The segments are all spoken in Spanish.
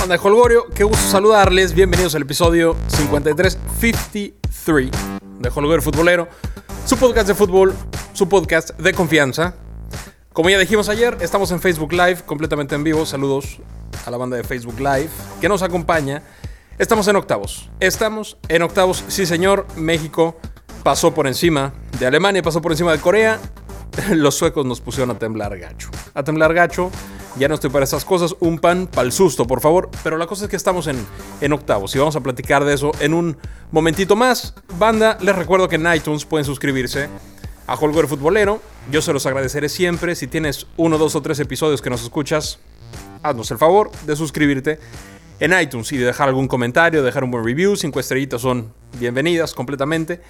Banda de Holgorio, qué gusto saludarles. Bienvenidos al episodio 5353 de Holgorio Futbolero, su podcast de fútbol, su podcast de confianza. Como ya dijimos ayer, estamos en Facebook Live, completamente en vivo. Saludos a la banda de Facebook Live que nos acompaña. Estamos en octavos. Estamos en octavos. Sí, señor. México pasó por encima de Alemania, pasó por encima de Corea. Los suecos nos pusieron a temblar gacho. A temblar gacho. Ya no estoy para esas cosas. Un pan para el susto, por favor. Pero la cosa es que estamos en, en octavos y vamos a platicar de eso en un momentito más. Banda, les recuerdo que en iTunes pueden suscribirse a Holger Futbolero. Yo se los agradeceré siempre. Si tienes uno, dos o tres episodios que nos escuchas, haznos el favor de suscribirte en iTunes y de dejar algún comentario, dejar un buen review. Cinco estrellitas son bienvenidas completamente.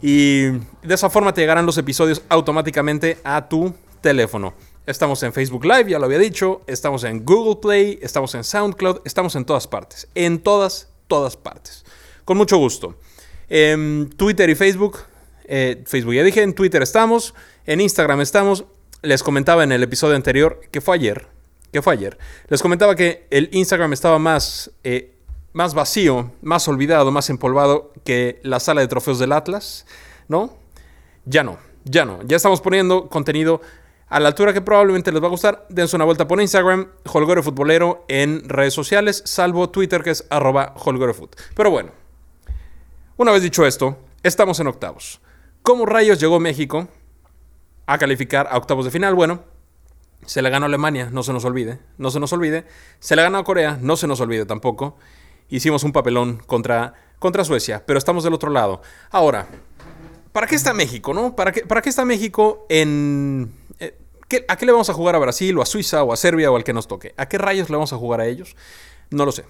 Y de esa forma te llegarán los episodios automáticamente a tu teléfono. Estamos en Facebook Live, ya lo había dicho. Estamos en Google Play, estamos en SoundCloud, estamos en todas partes. En todas, todas partes. Con mucho gusto. En Twitter y Facebook. eh, Facebook ya dije, en Twitter estamos, en Instagram estamos. Les comentaba en el episodio anterior, que fue ayer, que fue ayer. Les comentaba que el Instagram estaba más, eh, más vacío, más olvidado, más empolvado que la sala de trofeos del Atlas, ¿no? Ya no, ya no. Ya estamos poniendo contenido a la altura que probablemente les va a gustar. Dense una vuelta por Instagram, Holgore Futbolero en redes sociales, salvo Twitter que es arroba holgorefut. Pero bueno, una vez dicho esto, estamos en octavos. ¿Cómo rayos llegó México a calificar a octavos de final? Bueno, se le ganó a Alemania, no se nos olvide, no se nos olvide. Se le ganó a Corea, no se nos olvide tampoco. Hicimos un papelón contra, contra Suecia, pero estamos del otro lado. Ahora, ¿para qué está México, no? ¿Para qué, para qué está México en... eh, ¿qué- ¿A qué le vamos a jugar a Brasil o a Suiza o a Serbia o al que nos toque? ¿A qué rayos le vamos a jugar a ellos? No lo sé.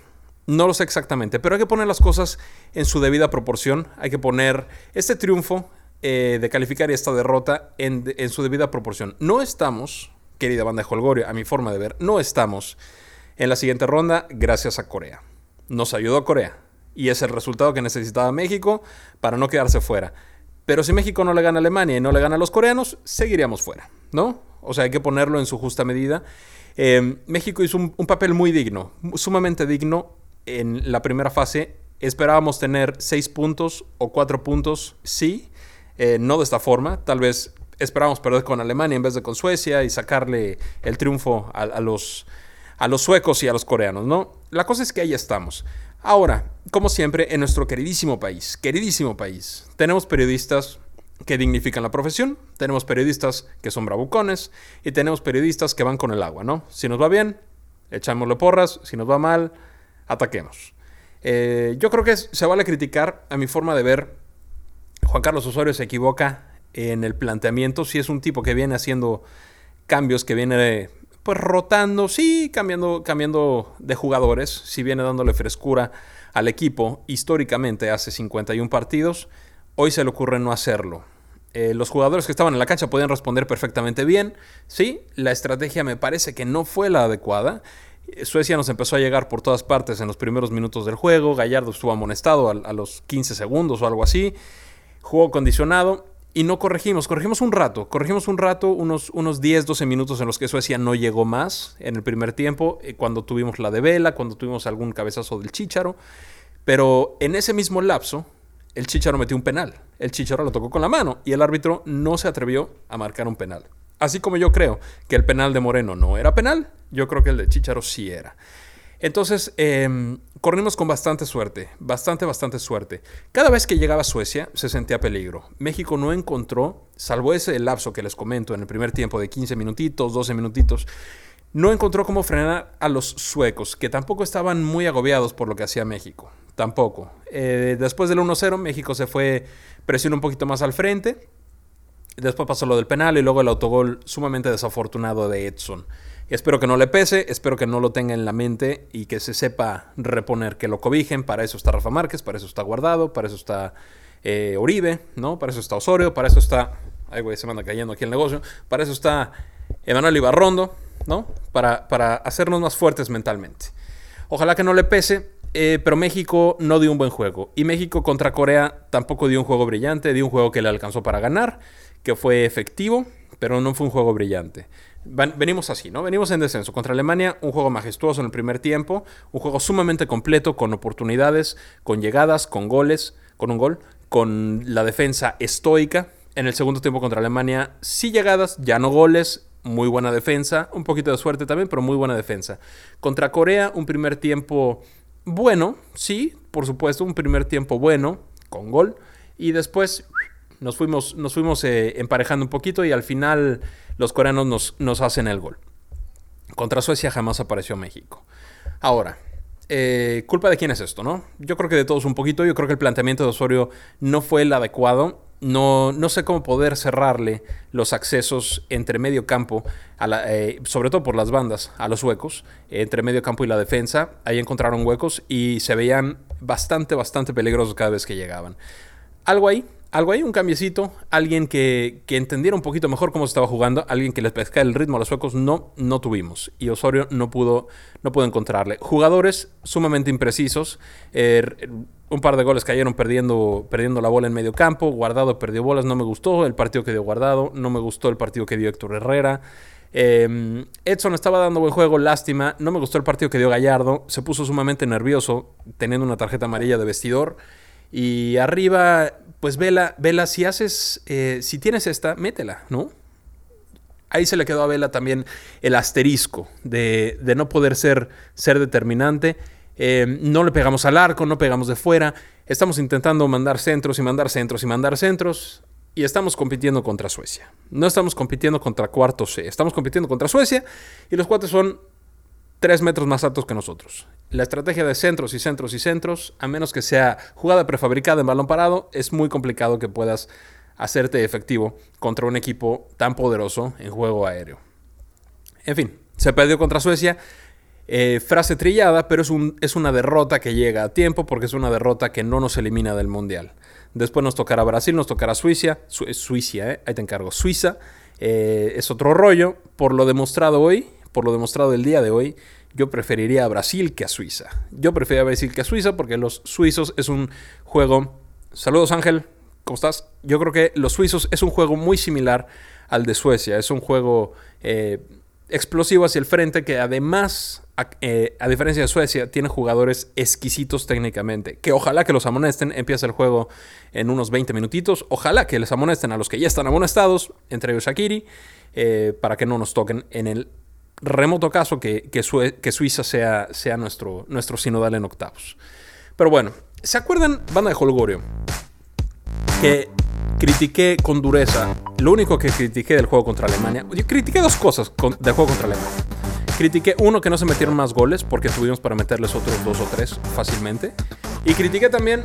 No lo sé exactamente, pero hay que poner las cosas en su debida proporción. Hay que poner este triunfo eh, de calificar y esta derrota en, su debida proporción. No estamos, querida banda de Holgorio, a mi forma de ver, no estamos en la siguiente ronda gracias a Corea. Nos ayudó Corea y es el resultado que necesitaba México para no quedarse fuera. Pero si México no le gana a Alemania y no le gana a los coreanos, seguiríamos fuera, ¿no? O sea, hay que ponerlo en su justa medida. Eh, México hizo un, papel muy digno, sumamente digno en la primera fase. Esperábamos tener seis puntos o cuatro puntos, sí, eh, no de esta forma. Tal vez esperábamos perder con Alemania en vez de con Suecia y sacarle el triunfo a, a los, a los suecos y a los coreanos, ¿no? La cosa es que ahí estamos. Ahora, como siempre, en nuestro queridísimo país, queridísimo país, tenemos periodistas que dignifican la profesión, tenemos periodistas que son bravucones y tenemos periodistas que van con el agua, ¿no? Si nos va bien, echámosle porras, si nos va mal, ataquemos. Eh, yo creo que se vale criticar, a mi forma de ver, Juan Carlos Osorio se equivoca en el planteamiento, si es un tipo que viene haciendo cambios, que viene pues rotando, sí, cambiando, cambiando de jugadores, si viene dándole frescura al equipo históricamente hace 51 partidos, hoy se le ocurre no hacerlo. Eh, los jugadores que estaban en la cancha podían responder perfectamente bien, sí, la estrategia me parece que no fue la adecuada. Eh, Suecia nos empezó a llegar por todas partes en los primeros minutos del juego, Gallardo estuvo amonestado a, a los 15 segundos o algo así, juego condicionado y no corregimos, corregimos un rato, corregimos un rato, unos, unos 10, 12 minutos en los que Suecia no llegó más en el primer tiempo, eh, cuando tuvimos la de Vela, cuando tuvimos algún cabezazo del Chícharo, pero en ese mismo lapso, el Chícharo metió un penal, el Chícharo lo tocó con la mano y el árbitro no se atrevió a marcar un penal. Así como yo creo que el penal de Moreno no era penal, yo creo que el de Chícharo sí era. Entonces, eh, corrimos con bastante suerte, bastante, bastante suerte. Cada vez que llegaba a Suecia se sentía peligro. México no encontró, salvo ese lapso que les comento en el primer tiempo de 15 minutitos, 12 minutitos, no encontró cómo frenar a los suecos, que tampoco estaban muy agobiados por lo que hacía México. Tampoco. Eh, después del 1-0, México se fue presión un poquito más al frente. Después pasó lo del penal y luego el autogol sumamente desafortunado de Edson. Espero que no le pese, espero que no lo tenga en la mente y que se sepa reponer, que lo cobijen. Para eso está Rafa Márquez, para eso está Guardado, para eso está eh, Oribe, ¿no? Para eso está Osorio, para eso está. Ay, güey, se me anda cayendo aquí el negocio. Para eso está Emanuel Ibarrondo, ¿no? Para, para hacernos más fuertes mentalmente. Ojalá que no le pese, eh, pero México no dio un buen juego. Y México contra Corea tampoco dio un juego brillante, dio un juego que le alcanzó para ganar, que fue efectivo, pero no fue un juego brillante. Venimos así, ¿no? Venimos en descenso. Contra Alemania, un juego majestuoso en el primer tiempo, un juego sumamente completo, con oportunidades, con llegadas, con goles, con un gol, con la defensa estoica. En el segundo tiempo contra Alemania, sí llegadas, ya no goles, muy buena defensa, un poquito de suerte también, pero muy buena defensa. Contra Corea, un primer tiempo bueno, sí, por supuesto, un primer tiempo bueno, con gol, y después nos fuimos, nos fuimos eh, emparejando un poquito y al final los coreanos nos, nos hacen el gol. Contra Suecia jamás apareció México. Ahora, eh, ¿culpa de quién es esto, no? Yo creo que de todos un poquito. Yo creo que el planteamiento de Osorio no fue el adecuado. No, no sé cómo poder cerrarle los accesos entre medio campo, eh, sobre todo por las bandas, a los huecos, entre medio campo y la defensa. Ahí encontraron huecos y se veían bastante, bastante peligrosos cada vez que llegaban. Algo ahí, algo ahí, un cambiecito, alguien que, entendiera un poquito mejor cómo se estaba jugando, alguien que les pescara el ritmo a los suecos, no, no tuvimos. Y Osorio no pudo, no pudo encontrarle. Jugadores sumamente imprecisos. Er, un par de goles cayeron perdiendo, perdiendo la bola en medio campo. Guardado perdió bolas, no me gustó el partido que dio Guardado. No me gustó el partido que dio Héctor Herrera. Em, Edson estaba dando buen juego, lástima. No me gustó el partido que dio Gallardo. Se puso sumamente nervioso teniendo una tarjeta amarilla de vestidor. Y arriba, pues Vela, Vela, si haces, eh, si tienes esta, métela, ¿no? Ahí se le quedó a Vela también el asterisco de, no poder ser, ser determinante. Eh, no le pegamos al arco, no pegamos de fuera. Estamos intentando mandar centros y mandar centros y mandar centros. Y estamos compitiendo contra Suecia. No estamos compitiendo contra cuarto C. Estamos compitiendo contra Suecia. Y los cuates son tres metros más altos que nosotros. La estrategia de centros y centros y centros, a menos que sea jugada prefabricada en balón parado, es muy complicado que puedas hacerte efectivo contra un equipo tan poderoso en juego aéreo. En fin, se perdió contra Suecia. Eh, frase trillada, pero es, un, es, una derrota que llega a tiempo porque es una derrota que no nos elimina del Mundial. Después nos tocará Brasil, nos tocará Suiza, Suiza, eh, ahí te encargo, Suiza. Eh, es otro rollo. Por lo demostrado hoy, por lo demostrado el día de hoy, yo preferiría a Brasil que a Suiza. Yo preferiría a Brasil que a Suiza porque los suizos es un juego... Saludos Ángel, ¿cómo estás? Yo creo que los suizos es un juego muy similar al de Suecia. Es un juego eh, explosivo hacia el frente que además, eh, a, diferencia de Suecia, tiene jugadores exquisitos técnicamente. Que ojalá que los amonesten, empiece el juego en unos 20 minutitos. Ojalá que les amonesten a los que ya están amonestados, entre ellos Shakiri, eh, para que no nos toquen en el remoto caso que, que, Suiza sea, sea nuestro, nuestro sinodal en octavos. Pero bueno, ¿se acuerdan, banda de Holgorio? Que critiqué con dureza, lo único que critiqué del juego contra Alemania, yo critiqué dos cosas del juego contra Alemania. Critiqué, uno, que no se metieron más goles, porque tuvimos para meterles otros dos o tres fácilmente. Y critiqué también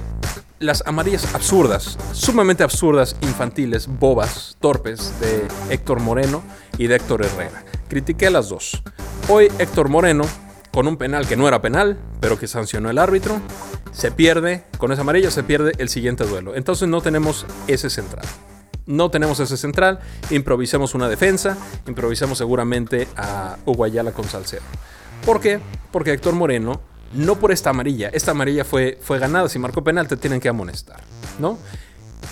las amarillas absurdas, sumamente absurdas, infantiles, bobas, torpes de Héctor Moreno y de Héctor Herrera. Critiqué las dos. Hoy Héctor Moreno, con un penal que no era penal, pero que sancionó el árbitro, se pierde, con esa amarilla se pierde el siguiente duelo. Entonces no tenemos ese central. No tenemos ese central, improvisemos una defensa, improvisemos seguramente a Uguayala con Salcedo. ¿Por qué? Porque Héctor Moreno, no por esta amarilla, esta amarilla fue, fue ganada, si marcó penal te tienen que amonestar, ¿no?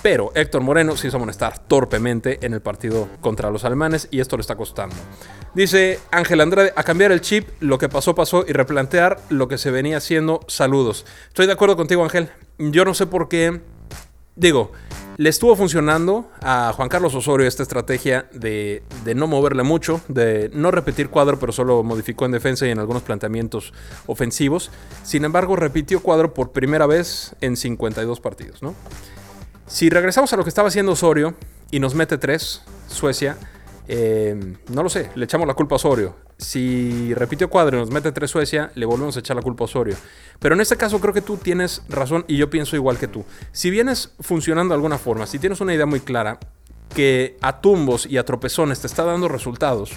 Pero Héctor Moreno se hizo amonestar torpemente en el partido contra los alemanes y esto le está costando. Dice Ángel Andrade, a cambiar el chip, lo que pasó pasó y replantear lo que se venía haciendo. Saludos. Estoy de acuerdo contigo Ángel. Yo no sé por qué. Digo, le estuvo funcionando a Juan Carlos Osorio esta estrategia de, de, no moverle mucho, de no repetir cuadro, pero solo modificó en defensa y en algunos planteamientos ofensivos. Sin embargo, repitió cuadro por primera vez en 52 partidos, ¿no? Si regresamos a lo que estaba haciendo Osorio y nos mete tres, Suecia, eh, no lo sé, le echamos la culpa a Osorio. Si repitió cuadro y nos mete tres Suecia, le volvemos a echar la culpa a Osorio. Pero en este caso creo que tú tienes razón y yo pienso igual que tú. Si vienes funcionando de alguna forma, si tienes una idea muy clara que a tumbos y a tropezones te está dando resultados,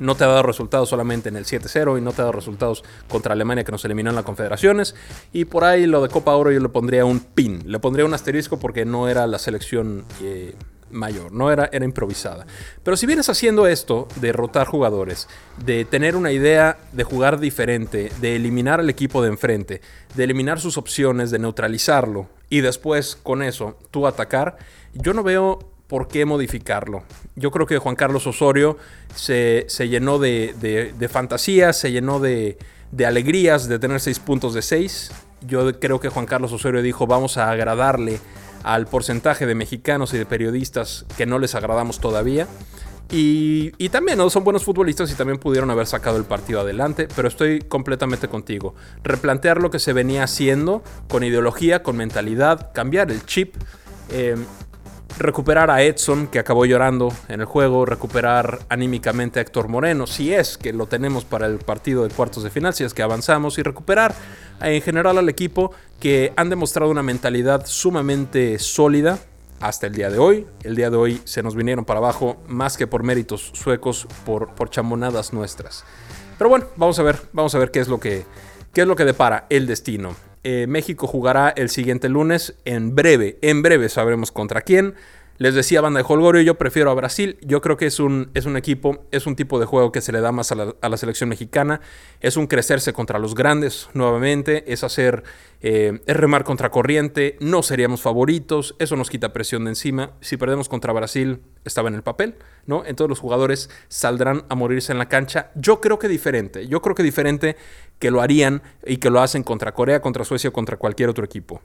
no te ha dado resultados solamente en el 7-0 y no te ha dado resultados contra Alemania que nos eliminó en las confederaciones. Y por ahí lo de Copa Oro yo le pondría un pin, le pondría un asterisco porque no era la selección eh, mayor, no era, era improvisada. Pero si vienes haciendo esto de rotar jugadores, de tener una idea de jugar diferente, de eliminar al equipo de enfrente, de eliminar sus opciones, de neutralizarlo y después con eso tú atacar, yo no veo ¿por qué modificarlo? Yo creo que Juan Carlos Osorio se, llenó de, fantasías, se llenó de, de alegrías de tener seis puntos de seis. Yo creo que Juan Carlos Osorio dijo, vamos a agradarle al porcentaje de mexicanos y de periodistas que no les agradamos todavía. Y, también ¿no? son buenos futbolistas y también pudieron haber sacado el partido adelante, pero estoy completamente contigo. Replantear lo que se venía haciendo con ideología, con mentalidad, cambiar el chip. Eh, recuperar a Edson, que acabó llorando en el juego, recuperar anímicamente a Héctor Moreno, si es que lo tenemos para el partido de cuartos de final, si es que avanzamos, y recuperar en general al equipo que han demostrado una mentalidad sumamente sólida, hasta el día de hoy. El día de hoy se nos vinieron para abajo más que por méritos suecos, por, por chamonadas nuestras. Pero bueno, vamos a ver, vamos a ver qué es lo que, qué es lo que depara el destino. Eh, México jugará el siguiente lunes en breve, en breve sabremos contra quién. Les decía Banda de Holgorio, yo prefiero a Brasil. Yo creo que es un, es un equipo, es un tipo de juego que se le da más a la, selección mexicana. Es un crecerse contra los grandes nuevamente. Es hacer, eh, es remar contra corriente. No seríamos favoritos. Eso nos quita presión de encima. Si perdemos contra Brasil, estaba en el papel, ¿no? Entonces los jugadores saldrán a morirse en la cancha. Yo creo que diferente. Yo creo que diferente que lo harían y que lo hacen contra Corea, contra Suecia o contra cualquier otro equipo.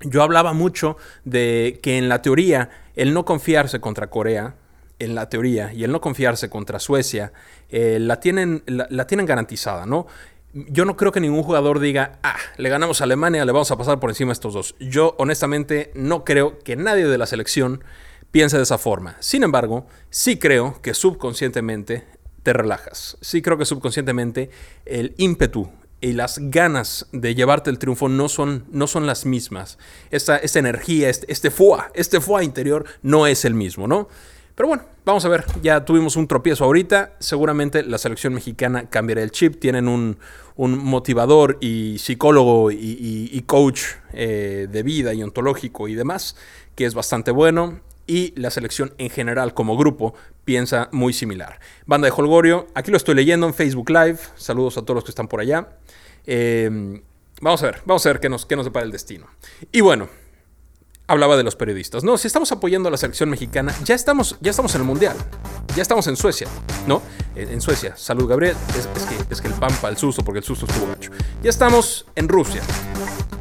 Yo hablaba mucho de que en la teoría el no confiarse contra Corea, en la teoría, y el no confiarse contra Suecia, eh, la, tienen, la, tienen garantizada, ¿no? Yo no creo que ningún jugador diga, ah, le ganamos a Alemania, le vamos a pasar por encima a estos dos. Yo honestamente no creo que nadie de la selección piense de esa forma. Sin embargo, sí creo que subconscientemente te relajas. Sí creo que subconscientemente el ímpetu y las ganas de llevarte el triunfo no son, no son las mismas. Esta, esta energía, este, este este fuá interior no es el mismo, ¿no? Pero bueno, vamos a ver, ya tuvimos un tropiezo ahorita, seguramente la selección mexicana cambiará el chip, tienen un, motivador y psicólogo y, coach eh, de vida y ontológico y demás, que es bastante bueno y la selección en general como grupo piensa muy similar. Banda de Holgorio, aquí lo estoy leyendo en Facebook Live, saludos a todos los que están por allá. Em, vamos a ver, vamos a ver qué nos, qué nos depara el destino. Y bueno, hablaba de los periodistas. No, si estamos apoyando a la selección mexicana, ya estamos, ya estamos en el Mundial. Ya estamos en Suecia, ¿no? En, Suecia. Salud, Gabriel. Es, que, es que el pampa, el susto, porque el susto estuvo mucho. Ya estamos en Rusia.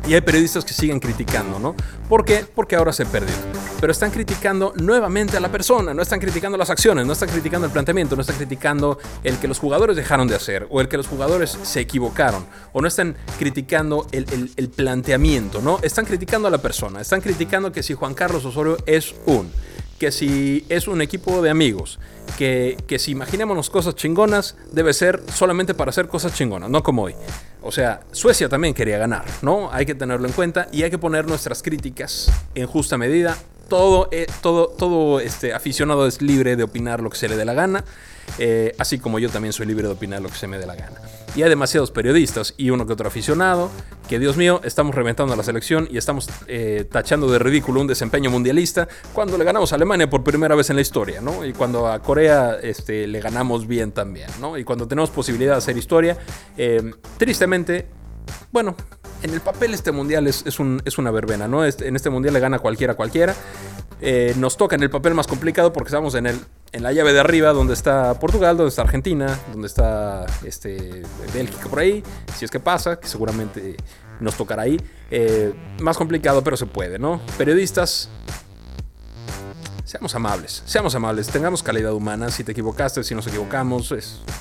Y hay periodistas que siguen criticando, ¿no? ¿Por qué? Porque ahora se perdió. Pero están criticando nuevamente a la persona, no están criticando las acciones, no están criticando el planteamiento, no están criticando el que los jugadores dejaron de hacer, o el que los jugadores se equivocaron, o no están criticando el, planteamiento, ¿no? Están criticando a la persona, están criticando que si Juan Carlos Osorio es un que si es un equipo de amigos, que, que si imaginémonos cosas chingonas, debe ser solamente para hacer cosas chingonas, no como hoy. O sea, Suecia también quería ganar, ¿no? Hay que tenerlo en cuenta y hay que poner nuestras críticas en justa medida. Todo, eh, todo, todo este aficionado es libre de opinar lo que se le dé la gana. Eh, así como yo también soy libre de opinar lo que se me dé la gana. Y hay demasiados periodistas y uno que otro aficionado que, Dios mío, estamos reventando a la selección y estamos eh, tachando de ridículo un desempeño mundialista cuando le ganamos a Alemania por primera vez en la historia, ¿no? Y cuando a Corea este, le ganamos bien también, ¿no? Y cuando tenemos posibilidad de hacer historia, tristemente, bueno, en el papel este mundial es, es, una verbena, ¿no? Este, en este mundial le gana cualquiera cualquiera. nos toca en el papel más complicado porque estamos en el en la llave de arriba, donde está Portugal, donde está Argentina, donde está este, Bélgica por ahí, si es que pasa, que seguramente nos tocará ahí. Eh, más complicado, pero se puede, ¿no? Periodistas, seamos amables, seamos amables, tengamos calidad humana. Si te equivocaste, si nos equivocamos,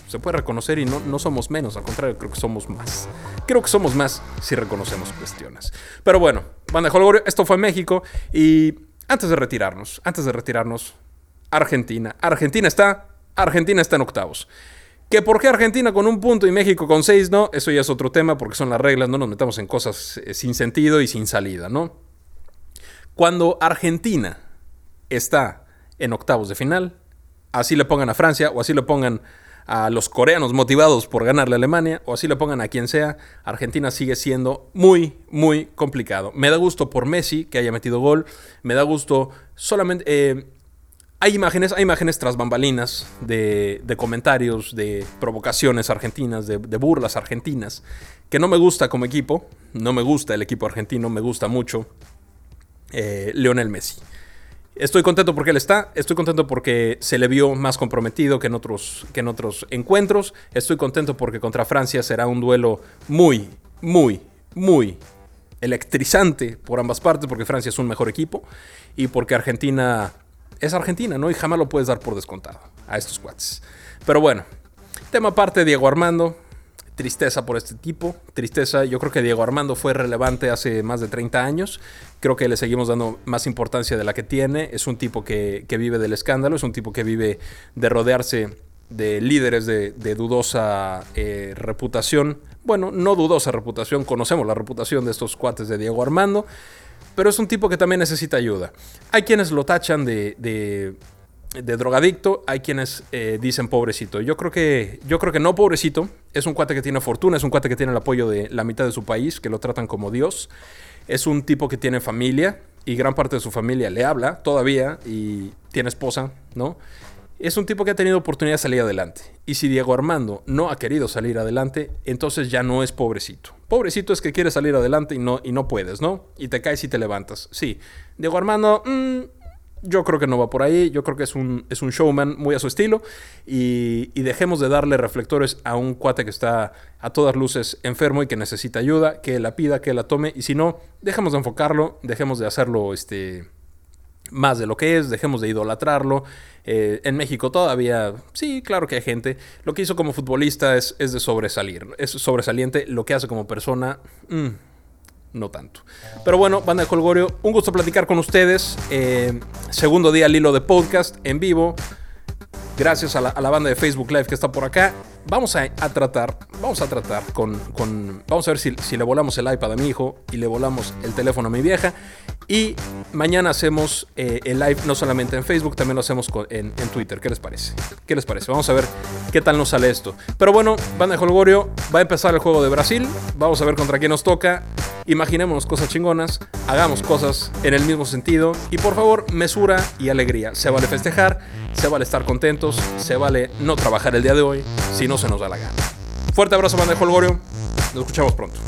se puede reconocer y no, no somos menos, al contrario, creo que somos más. Creo que somos más si reconocemos cuestiones. Pero bueno, Banda Holgorio, esto fue México y antes de retirarnos, antes de retirarnos, Argentina. Argentina está, Argentina está en octavos. Que por qué Argentina con un punto y México con seis, no, eso ya es otro tema porque son las reglas, no nos metamos en cosas eh, sin sentido y sin salida, ¿no? Cuando Argentina está en octavos de final, así le pongan a Francia o así le pongan a los coreanos motivados por ganarle a Alemania o así le pongan a quien sea, Argentina sigue siendo muy, muy complicado. Me da gusto por Messi que haya metido gol, me da gusto solamente... Eh, hay imágenes, hay imágenes tras bambalinas de, comentarios, de provocaciones argentinas, de, burlas argentinas, que no me gusta como equipo, no me gusta el equipo argentino, me gusta mucho eh, Lionel Messi. Estoy contento porque él está, estoy contento porque se le vio más comprometido que en otros, que en otros encuentros, estoy contento porque contra Francia será un duelo muy, muy, muy electrizante por ambas partes, porque Francia es un mejor equipo y porque Argentina es Argentina, ¿no? Y jamás lo puedes dar por descontado a estos cuates. Pero bueno, tema aparte, Diego Armando, tristeza por este tipo, tristeza, yo creo que Diego Armando fue relevante hace más de 30 años, creo que le seguimos dando más importancia de la que tiene, es un tipo que, vive del escándalo, es un tipo que vive de rodearse de líderes de, dudosa eh, reputación, bueno, no dudosa reputación, conocemos la reputación de estos cuates de Diego Armando, pero es un tipo que también necesita ayuda. Hay quienes lo tachan de drogadicto, hay quienes eh, dicen pobrecito. Yo creo que yo creo que no pobrecito, es un cuate que tiene fortuna, es un cuate que tiene el apoyo de la mitad de su país, que lo tratan como Dios. Es un tipo que tiene familia y gran parte de su familia le habla todavía y tiene esposa, ¿no? Es un tipo que ha tenido oportunidad de salir adelante. Y si Diego Armando no ha querido salir adelante, entonces ya no es pobrecito. Pobrecito es que quiere salir adelante y no, y no puedes, ¿no? Y te caes y te levantas. Sí. Diego Armando, mm, yo creo que no va por ahí, yo creo que es un, es un showman muy a su estilo y, dejemos de darle reflectores a un cuate que está a todas luces enfermo y que necesita ayuda, que la pida, que la tome y si no, dejemos de enfocarlo, dejemos de hacerlo este, más de lo que es, dejemos de idolatrarlo. Eh, en México todavía, sí, claro que hay gente. Lo que hizo como futbolista es, es de sobresalir, es sobresaliente. Lo que hace como persona, mm, no tanto. Pero bueno, banda de Colgorio, un gusto platicar con ustedes. Eh, segundo día al hilo de podcast en vivo. Gracias a la, banda de Facebook Live que está por acá. Vamos a, tratar, vamos a tratar con, vamos a ver si, si, le volamos el iPad a mi hijo y le volamos el teléfono a mi vieja. Y mañana hacemos eh, el live no solamente en Facebook, también lo hacemos en, Twitter. ¿Qué les parece? ¿Qué les parece? Vamos a ver qué tal nos sale esto. Pero bueno, banda de Holgorio, va a empezar el juego de Brasil. Vamos a ver contra quién nos toca. Imaginémonos cosas chingonas, hagamos cosas en el mismo sentido y por favor, mesura y alegría. Se vale festejar, se vale estar contentos, se vale no trabajar el día de hoy si no se nos da la gana. Fuerte abrazo, banda de Holgorio. Nos escuchamos pronto.